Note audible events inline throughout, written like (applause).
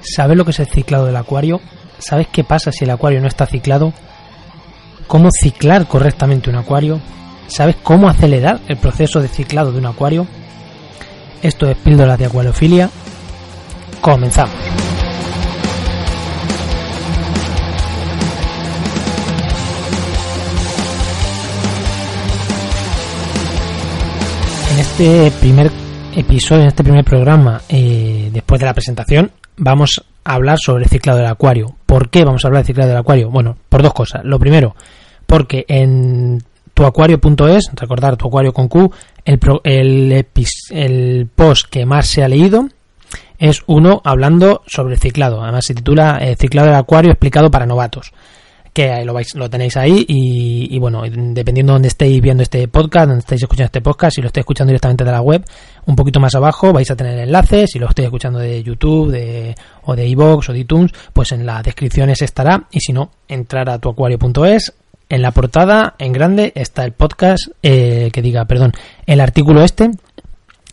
¿Sabes lo que es el ciclado del acuario? ¿Sabes qué pasa si el acuario no está ciclado? ¿Cómo ciclar correctamente un acuario? ¿Sabes cómo acelerar el proceso de ciclado de un acuario? Esto es Píldoras de Acuariofilia. Comenzamos. En este primer episodio, en este primer programa, eh, después de la presentación, vamos a hablar sobre el ciclado del acuario. ¿Por qué vamos a hablar del ciclado del acuario? Bueno, por dos cosas. Lo primero, porque en tuacuario.es, recordar tu acuario con Q, el, el, el, post que más se ha leído es uno hablando sobre el ciclado. Además se titula eh, Ciclado del acuario explicado para novatos que lo, vais, lo tenéis ahí y, bueno, dependiendo de donde estéis viendo este podcast, donde estéis escuchando este podcast, si lo estáis escuchando directamente de la web, un poquito más abajo vais a tener enlaces, si lo estáis escuchando de YouTube de, o de iVoox o de iTunes, pues en las descripciones estará y si no, entrar a tuacuario.es, en la portada, en grande, está el podcast, eh, que diga, perdón, el artículo este,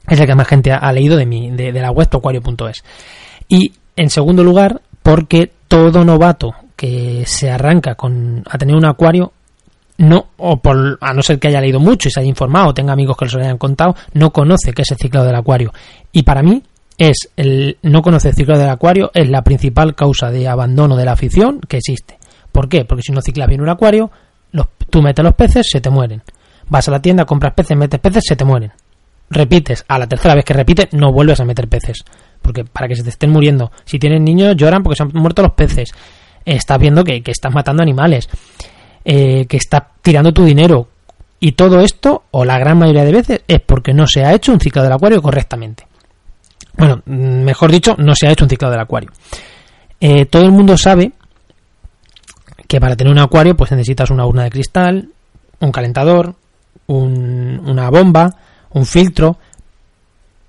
es el que más gente ha, leído de, mi, de, de la web tuacuario.es. Y en segundo lugar, porque todo novato que se arranca con a tener un acuario no o por a no ser que haya leído mucho y se haya informado o tenga amigos que lo hayan contado no conoce qué es el ciclado del acuario. Y para mí es el no conoce el ciclado del acuario es la principal causa de abandono de la afición que existe. ¿por qué? porque si no ciclas bien un acuario los, tú metes los peces se te mueren. Vas a la tienda compras peces metes peces se te mueren. Repites a la tercera vez que repites no vuelves a meter peces. Porque para que se te estén muriendo. Si tienen niños lloran porque se han muerto los peces estás viendo que, estás matando animales, eh, que estás tirando tu dinero. Y todo esto, o la gran mayoría de veces, es porque no se ha hecho un ciclo del acuario correctamente. Bueno, mejor dicho, no se ha hecho un ciclo del acuario. Eh, todo el mundo sabe que para tener un acuario pues necesitas una urna de cristal, un calentador, una bomba, un filtro, Mm,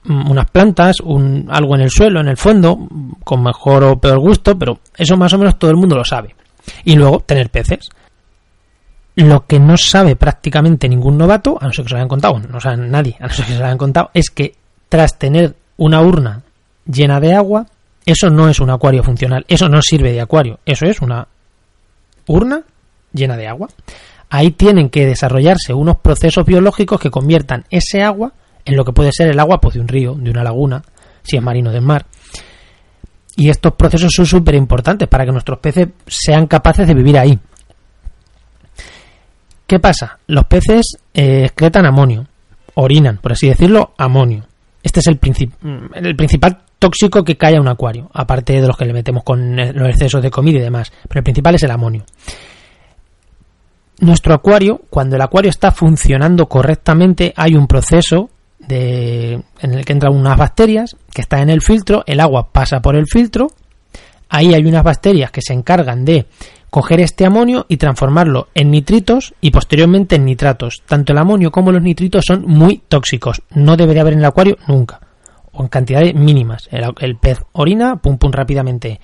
unas plantas, un, algo en el suelo, en el fondo, con mejor o peor gusto, pero eso más o menos todo el mundo lo sabe. Y luego tener peces. Lo que no sabe prácticamente ningún novato, a no ser que se lo hayan contado, no sabe nadie, a no ser que se lo hayan contado, es que tras tener una urna llena de agua, eso no es un acuario funcional, eso no sirve de acuario, eso es una urna llena de agua. Ahí tienen que desarrollarse unos procesos biológicos que conviertan ese agua en lo que puede ser el agua pues, de un río, de una laguna, si es marino del mar. Y estos procesos son súper importantes para que nuestros peces sean capaces de vivir ahí. ¿Qué pasa? Los peces eh, excretan amonio, orinan, por así decirlo, amonio. Este es el, el principal tóxico que cae a un acuario, aparte de los que le metemos con los excesos de comida y demás. Pero el principal es el amonio. Nuestro acuario, cuando el acuario está funcionando correctamente, hay un proceso de, en el que entran unas bacterias que están en el filtro, el agua pasa por el filtro, ahí hay unas bacterias que se encargan de coger este amonio y transformarlo en nitritos y posteriormente en nitratos. Tanto el amonio como los nitritos son muy tóxicos, no debería haber en el acuario nunca, o en cantidades mínimas. El, pez orina, pum pum rápidamente.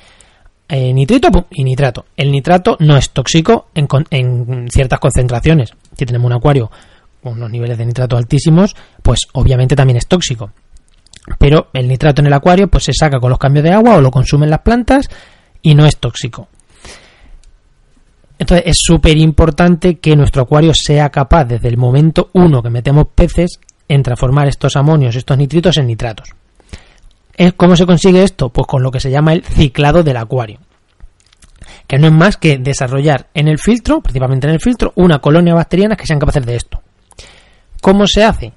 Eh, nitrito y nitrato. El nitrato no es tóxico en, en ciertas concentraciones. Si tenemos un acuario unos niveles de nitrato altísimos, pues obviamente también es tóxico. Pero el nitrato en el acuario pues se saca con los cambios de agua o lo consumen las plantas y no es tóxico. Entonces es súper importante que nuestro acuario sea capaz desde el momento uno que metemos peces en transformar estos amonios, estos nitritos en nitratos. ¿Cómo se consigue esto? Pues con lo que se llama el ciclado del acuario. Que no es más que desarrollar en el filtro, principalmente en el filtro, una colonia bacteriana que sean capaces de esto. ¿Cómo se hace?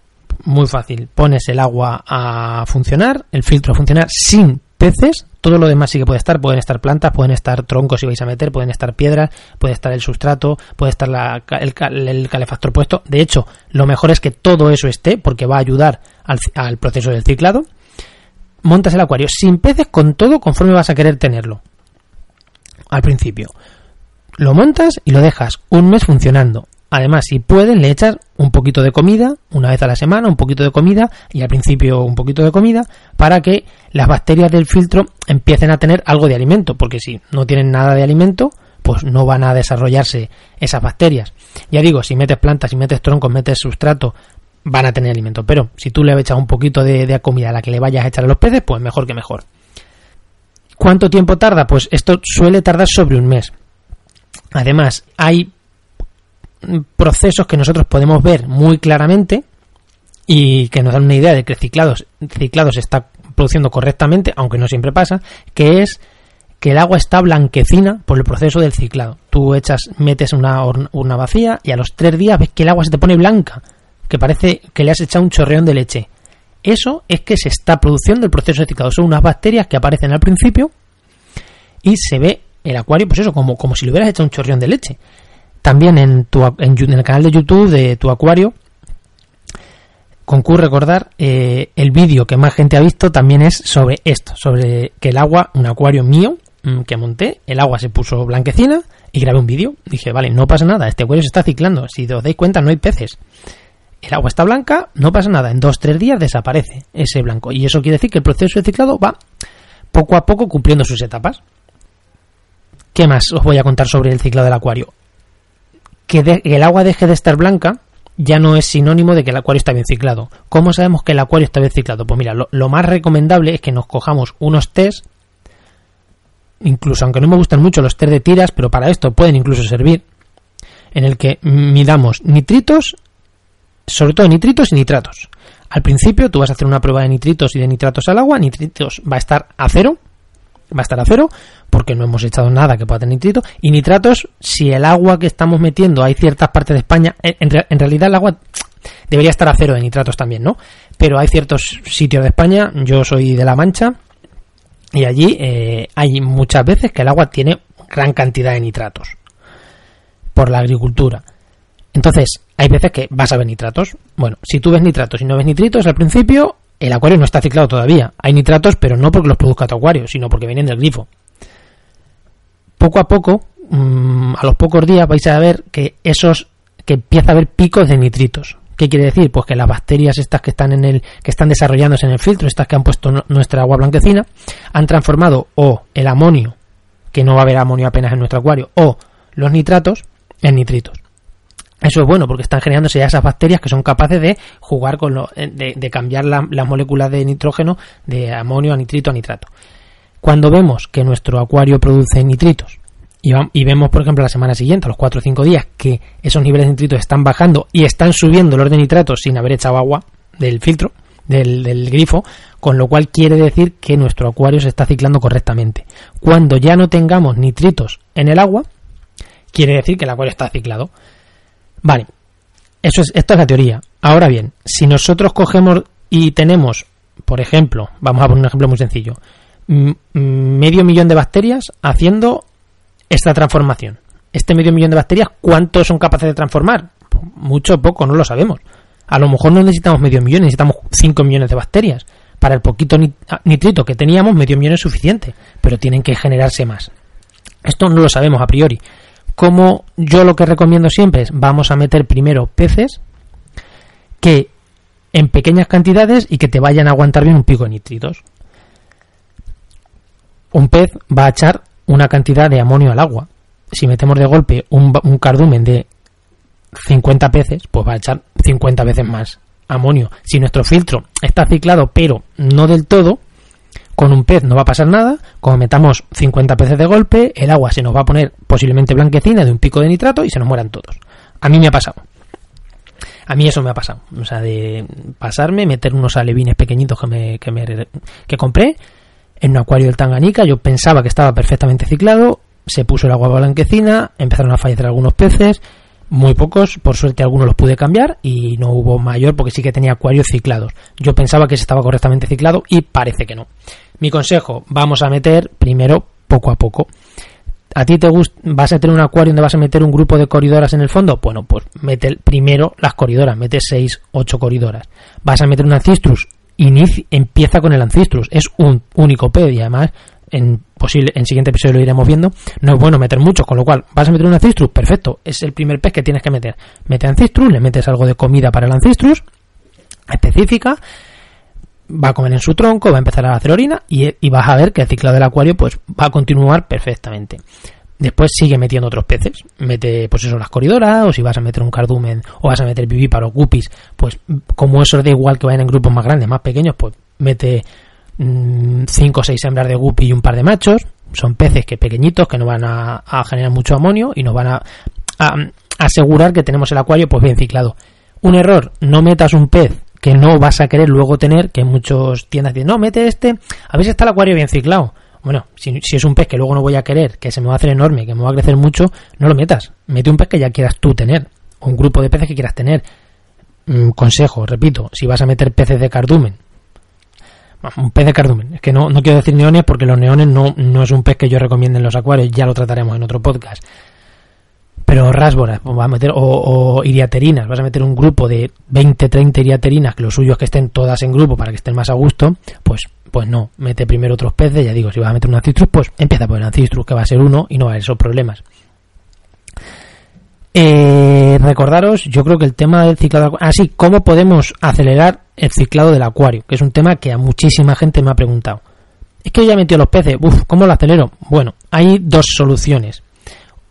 Muy fácil. Pones el agua a funcionar, el filtro a funcionar sin peces. Todo lo demás sí que puede estar. Pueden estar plantas, pueden estar troncos si vais a meter, pueden estar piedras, puede estar el sustrato, puede estar el, calefactor puesto. De hecho, lo mejor es que todo eso esté porque va a ayudar al, al proceso del ciclado. Montas el acuario sin peces con todo conforme vas a querer tenerlo. Al principio. Lo montas y lo dejas un mes funcionando. Además, si puedes, le echas un poquito de comida, una vez a la semana, un poquito de comida y al principio un poquito de comida para que las bacterias del filtro empiecen a tener algo de alimento, porque si no tienen nada de alimento, pues no van a desarrollarse esas bacterias. Ya digo, si metes plantas, si metes troncos, metes sustrato, van a tener alimento, pero si tú le echas un poquito de, de comida a la que le vayas a echar a los peces, pues mejor que mejor. ¿Cuánto tiempo tarda? Pues esto suele tardar sobre un mes. Además, hay procesos que nosotros podemos ver muy claramente y que nos dan una idea de que el ciclado, ciclado se está produciendo correctamente, aunque no siempre pasa, que es que el agua está blanquecina por el proceso del ciclado. Tú echas, metes una urna vacía y a los tres días ves que el agua se te pone blanca, que parece que le has echado un chorreón de leche. Eso es que se está produciendo el proceso de ciclado. Son unas bacterias que aparecen al principio y se ve el acuario, pues eso, como, como si le hubieras echado un chorreón de leche. También en, tu, en, el canal de YouTube de tu acuario, concurre recordar, eh, el vídeo que más gente ha visto también es sobre esto, sobre que el agua, un acuario mío mm, que monté, el agua se puso blanquecina y grabé un vídeo. Dije, vale, no pasa nada, este acuario se está ciclando, si os dais cuenta no hay peces. El agua está blanca, no pasa nada, en dos tres días desaparece ese blanco. Y eso quiere decir que el proceso de ciclado va poco a poco cumpliendo sus etapas. ¿Qué más os voy a contar sobre el ciclado del acuario? Que, el agua deje de estar blanca ya no es sinónimo de que el acuario está bien ciclado. ¿Cómo sabemos que el acuario está bien ciclado? Pues mira, lo, más recomendable es que nos cojamos unos test, incluso aunque no me gustan mucho los test de tiras, pero para esto pueden incluso servir, en el que midamos nitritos, sobre todo nitritos y nitratos. Al principio tú vas a hacer una prueba de nitritos y de nitratos al agua, nitritos va a estar a cero, va a estar a cero porque no hemos echado nada que pueda tener nitrito y nitratos si el agua que estamos metiendo hay ciertas partes de España en, realidad el agua debería estar a cero de nitratos también no pero hay ciertos sitios de España yo soy de la Mancha y allí eh, hay muchas veces que el agua tiene gran cantidad de nitratos por la agricultura. Entonces hay veces que vas a ver nitratos. Bueno si tú ves nitratos y no ves nitritos al principio el acuario no está ciclado todavía. Hay nitratos, pero no porque los produzca tu acuario, sino porque vienen del grifo. Poco a poco, mm, a los pocos días vais a ver que esos que empieza a haber picos de nitritos. ¿Qué quiere decir? Pues que las bacterias estas que están en el que están desarrollándose en el filtro, estas que han puesto nuestra agua blanquecina, han transformado o el amonio, que no va a haber amonio apenas en nuestro acuario, o los nitratos en nitritos. Eso es bueno porque están generándose ya esas bacterias que son capaces de jugar con lo, eh, de, cambiar las moléculas de nitrógeno de amonio a nitrito a nitrato. Cuando vemos que nuestro acuario produce nitritos y, vemos, por ejemplo, la semana siguiente, a los 4 o 5 días, que esos niveles de nitritos están bajando y están subiendo los de nitratos sin haber echado agua del filtro, del, del, grifo, con lo cual quiere decir que nuestro acuario se está ciclando correctamente. Cuando ya no tengamos nitritos en el agua, quiere decir que el acuario está ciclado. Vale, eso es, esto es la teoría. Ahora bien, si nosotros cogemos y tenemos, por ejemplo, vamos a poner un ejemplo muy sencillo, medio millón de bacterias haciendo esta transformación. Este medio millón de bacterias, ¿cuántos son capaces de transformar? Mucho o poco, no lo sabemos. A lo mejor no necesitamos medio millón, necesitamos 5 millones de bacterias. Para el poquito ah, nitrito que teníamos, medio millón es suficiente, pero tienen que generarse más. Esto no lo sabemos a priori como yo lo que recomiendo siempre es vamos a meter primero peces que en pequeñas cantidades y que te vayan a aguantar bien un pico de nitritos. Un pez va a echar una cantidad de amonio al agua. Si metemos de golpe un, un cardumen de 50 peces, pues va a echar 50 veces más amonio. Si nuestro filtro está ciclado pero no del todo, con un pez no va a pasar nada, como metamos 50 peces de golpe, el agua se nos va a poner posiblemente blanquecina de un pico de nitrato y se nos mueran todos. A mí me ha pasado. A mí eso me ha pasado. O sea, de pasarme, meter unos alevines pequeñitos que me, que, compré en un acuario del Tanganica. Yo pensaba que estaba perfectamente ciclado. Se puso el agua blanquecina, empezaron a fallecer algunos peces muy pocos, por suerte algunos los pude cambiar y no hubo mayor porque sí que tenía acuarios ciclados. Yo pensaba que se estaba correctamente ciclado y parece que no. Mi consejo, vamos a meter primero poco a poco. ¿A ti te gusta, vas a tener un acuario donde vas a meter un grupo de coridoras en el fondo? Bueno, pues mete primero las coridoras, mete 6, 8 coridoras. ¿Vas a meter un ancistrus? empieza con el ancistrus, es un único y además en posible en siguiente episodio lo iremos viendo, no es bueno meter mucho, con lo cual vas a meter un ancistrus, perfecto, es el primer pez que tienes que meter. Mete ancistrus, le metes algo de comida para el ancistrus específica, va a comer en su tronco, va a empezar a hacer orina y, vas a ver que el ciclado del acuario pues va a continuar perfectamente. Después sigue metiendo otros peces, mete pues eso las coridoras, o si vas a meter un cardumen, o vas a meter vivíparo, guppies, pues como eso da igual que vayan en grupos más grandes, más pequeños, pues mete 5 o 6 hembras de guppy y un par de machos. Son peces que pequeñitos que no van a, generar mucho amonio y nos van a, asegurar que tenemos el acuario pues bien ciclado. Un error, no metas un pez que no vas a querer luego tener, que muchos tiendas dicen, no, mete este, a ver si está el acuario bien ciclado. Bueno, si, si, es un pez que luego no voy a querer, que se me va a hacer enorme, que me va a crecer mucho, no lo metas. Mete un pez que ya quieras tú tener, o un grupo de peces que quieras tener. Mm, consejo, repito, si vas a meter peces de cardumen, un pez de cardumen, es que no, no quiero decir neones porque los neones no, no es un pez que yo recomiende en los acuarios, ya lo trataremos en otro podcast. Pero rasboras, pues a meter, o, o, iriaterinas, vas a meter un grupo de 20, 30 iriaterinas, que lo suyo es que estén todas en grupo para que estén más a gusto, pues pues no, mete primero otros peces, ya digo, si vas a meter un ancistrus, pues empieza por el ancistrus, que va a ser uno y no va a haber esos problemas. Eh, recordaros, yo creo que el tema del ciclado así, ah, ¿cómo podemos acelerar el ciclado del acuario? Que es un tema que a muchísima gente me ha preguntado. Es que ya metió los peces, uff, ¿cómo lo acelero? Bueno, hay dos soluciones.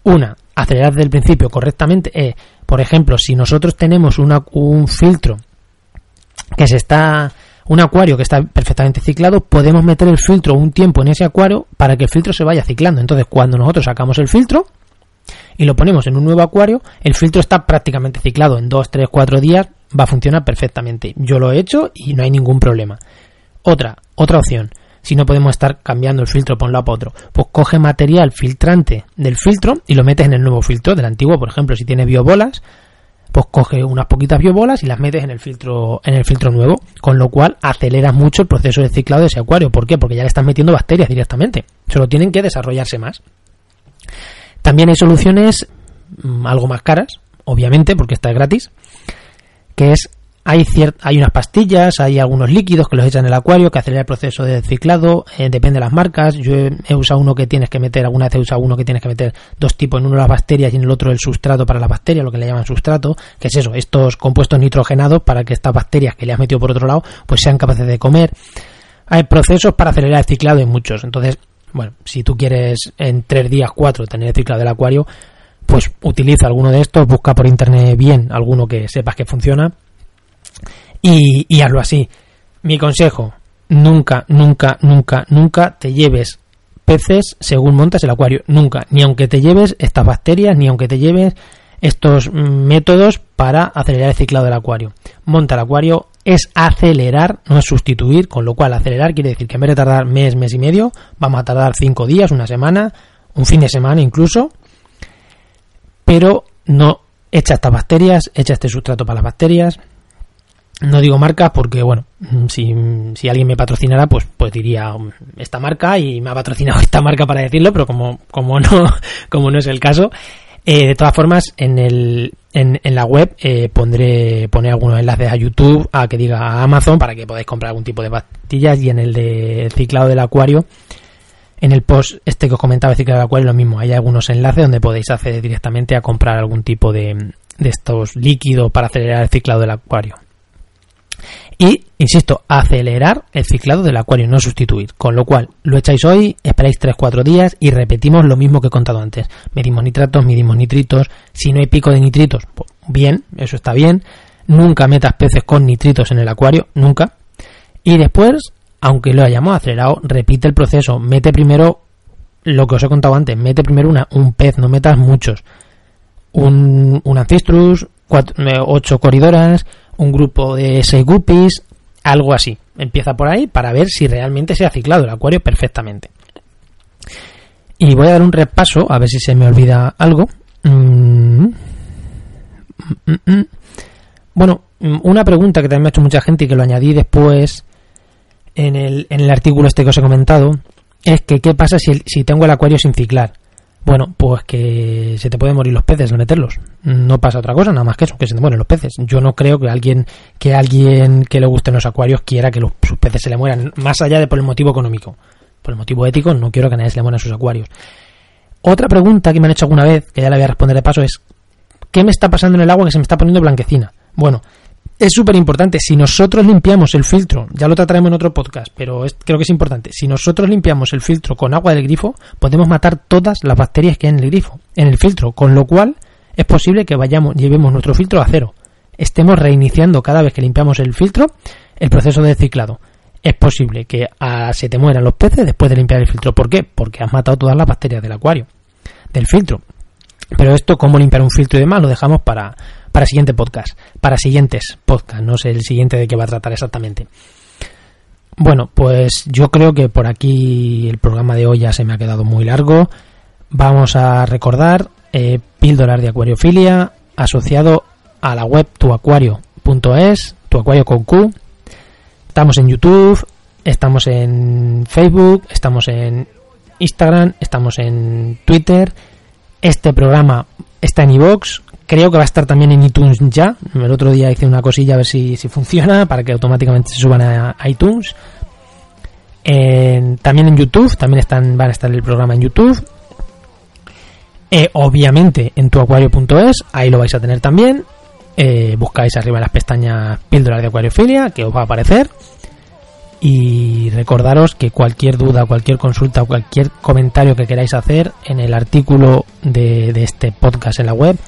Una, acelerar desde el principio correctamente. Eh, por ejemplo, si nosotros tenemos un filtro que se está un acuario que está perfectamente ciclado, podemos meter el filtro un tiempo en ese acuario para que el filtro se vaya ciclando. Entonces, cuando nosotros sacamos el filtro y lo ponemos en un nuevo acuario, el filtro está prácticamente ciclado. En 2, 3, 4 días va a funcionar perfectamente. Yo lo he hecho y no hay ningún problema. Otra, otra opción. Si no podemos estar cambiando el filtro por un lado para otro, pues coge material filtrante del filtro y lo metes en el nuevo filtro del antiguo. Por ejemplo, si tiene biobolas, pues coge unas poquitas biobolas y las metes en el filtro en el filtro nuevo, con lo cual aceleras mucho el proceso de ciclado de ese acuario. ¿Por qué? Porque ya le estás metiendo bacterias directamente. Solo tienen que desarrollarse más. También hay soluciones mm, algo más caras, obviamente, porque está gratis, que es hay, hay unas pastillas, hay algunos líquidos que los echan en el acuario que acelera el proceso de ciclado, eh, depende de las marcas. Yo he, usado uno que tienes que meter, alguna vez he usado uno que tienes que meter dos tipos, en uno las bacterias y en el otro el sustrato para las bacterias, lo que le llaman sustrato, que es eso, estos compuestos nitrogenados para que estas bacterias que le has metido por otro lado pues sean capaces de comer. Hay procesos para acelerar el ciclado y muchos. Entonces, bueno, si tú quieres en tres días, cuatro, tener el ciclado del acuario, pues utiliza alguno de estos, busca por internet bien alguno que sepas que funciona y, hazlo así. Mi consejo, nunca, nunca, nunca, nunca te lleves peces según montas el acuario. Nunca. Ni aunque te lleves estas bacterias, ni aunque te lleves estos métodos para acelerar el ciclado del acuario. Monta el acuario es acelerar, no es sustituir, con lo cual acelerar quiere decir que en vez de tardar mes, mes y medio, vamos a tardar cinco días, una semana, un fin de semana incluso, pero no echa estas bacterias, echa este sustrato para las bacterias, no digo marcas porque, bueno, si, si, alguien me patrocinara, pues, pues diría um, esta marca y me ha patrocinado (laughs) esta marca para decirlo, pero como, como, no, (laughs) como no es el caso, eh, de todas formas, en, el, en, en la web eh, pondré poner algunos enlaces a YouTube, a que diga a Amazon, para que podáis comprar algún tipo de pastillas. Y en el de ciclado del acuario, en el post este que os comentaba, el ciclado del acuario, lo mismo, hay algunos enlaces donde podéis acceder directamente a comprar algún tipo de, de estos líquidos para acelerar el ciclado del acuario. Y, insisto, acelerar el ciclado del acuario, no sustituir. Con lo cual, lo echáis hoy, esperáis 3-4 días y repetimos lo mismo que he contado antes. Medimos nitratos, medimos nitritos. Si no hay pico de nitritos, pues bien, eso está bien. Nunca metas peces con nitritos en el acuario, nunca. Y después, aunque lo hayamos acelerado, repite el proceso. Mete primero lo que os he contado antes. Mete primero una, un pez, no metas muchos. Un, un ancestrus, 8 eh, coridoras, un grupo de 6 guppies, algo así. Empieza por ahí para ver si realmente se ha ciclado el acuario perfectamente. Y voy a dar un repaso, a ver si se me olvida algo. Mm. Mm, mm, bueno, una pregunta que también me ha hecho mucha gente y que lo añadí después en el, en el artículo este que os he comentado, es que qué pasa si, si tengo el acuario sin ciclar. Bueno, pues que se te pueden morir los peces al meterlos. No pasa otra cosa, nada más que eso, que se te mueren los peces. Yo no creo que alguien que alguien que le gusten los acuarios quiera que los, sus peces se le mueran, más allá de por el motivo económico. Por el motivo ético, no quiero que a nadie se le mueran sus acuarios. Otra pregunta que me han hecho alguna vez, que ya la voy a responder de paso, es ¿qué me está pasando en el agua que se me está poniendo blanquecina? Bueno, es súper importante. Si nosotros limpiamos el filtro, ya lo trataremos en otro podcast, pero creo que es importante. Si nosotros limpiamos el filtro con agua del grifo, podemos matar todas las bacterias que hay en el grifo, en el filtro, con lo cual es posible que vayamos, llevemos nuestro filtro a cero. Estemos reiniciando cada vez que limpiamos el filtro el proceso de ciclado. es posible que ah, se te mueran los peces después de limpiar el filtro. ¿Por qué? Porque has matado todas las bacterias del acuario, del filtro. Pero esto, cómo limpiar un filtro y demás, lo dejamos para, para siguiente podcast, para siguientes podcasts, no sé el siguiente de qué va a tratar exactamente. Bueno, pues yo creo que por aquí el programa de hoy ya se me ha quedado muy largo. Vamos a recordar eh, píldoras de acuariofilia asociado a la web tuacuario.es, tuacuario con Q. Estamos en YouTube, estamos en Facebook, estamos en Instagram, estamos en Twitter. Este programa está en iVoox, creo que va a estar también en iTunes ya. El otro día hice una cosilla a ver si, si funciona para que automáticamente se suban a, iTunes. también en YouTube, también están, van a estar el programa en YouTube. Eh, obviamente en tuacuario.es, ahí lo vais a tener también. Eh, buscáis arriba en las pestañas píldoras de acuariofilia, que os va a aparecer. Y recordaros que cualquier duda, cualquier consulta, cualquier comentario que queráis hacer en el artículo de, de este podcast en la web,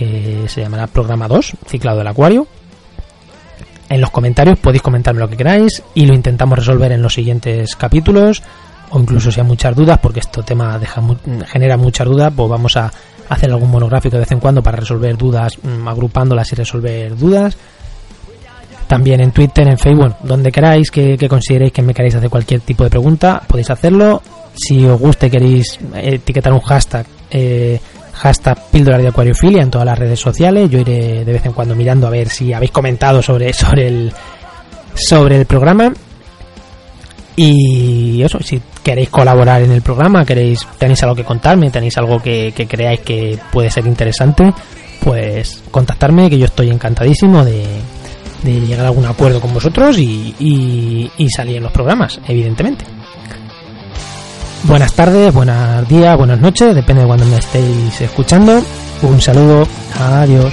que se llamará Programa 2, Ciclado del Acuario. En los comentarios podéis comentarme lo que queráis y lo intentamos resolver en los siguientes capítulos o incluso si hay muchas dudas, porque este tema deja, genera muchas dudas, pues vamos a hacer algún monográfico de vez en cuando para resolver dudas, mm, agrupándolas y resolver dudas. También en Twitter, en Facebook, donde queráis que, consideréis que me queréis hacer cualquier tipo de pregunta, podéis hacerlo. Si os guste, queréis etiquetar un hashtag, eh, hashtag píldora de acuariofilia en todas las redes sociales. Yo iré de vez en cuando mirando a ver si habéis comentado sobre, (laughs) sobre el sobre el programa y eso, si queréis colaborar en el programa, queréis tenéis algo que contarme, tenéis algo que, creáis que puede ser interesante, pues contactarme, que yo estoy encantadísimo de, llegar a algún acuerdo con vosotros y, y, salir en los programas, evidentemente. Buenas tardes, buenos días, buenas noches, depende de cuando me estéis escuchando. Un saludo, adiós.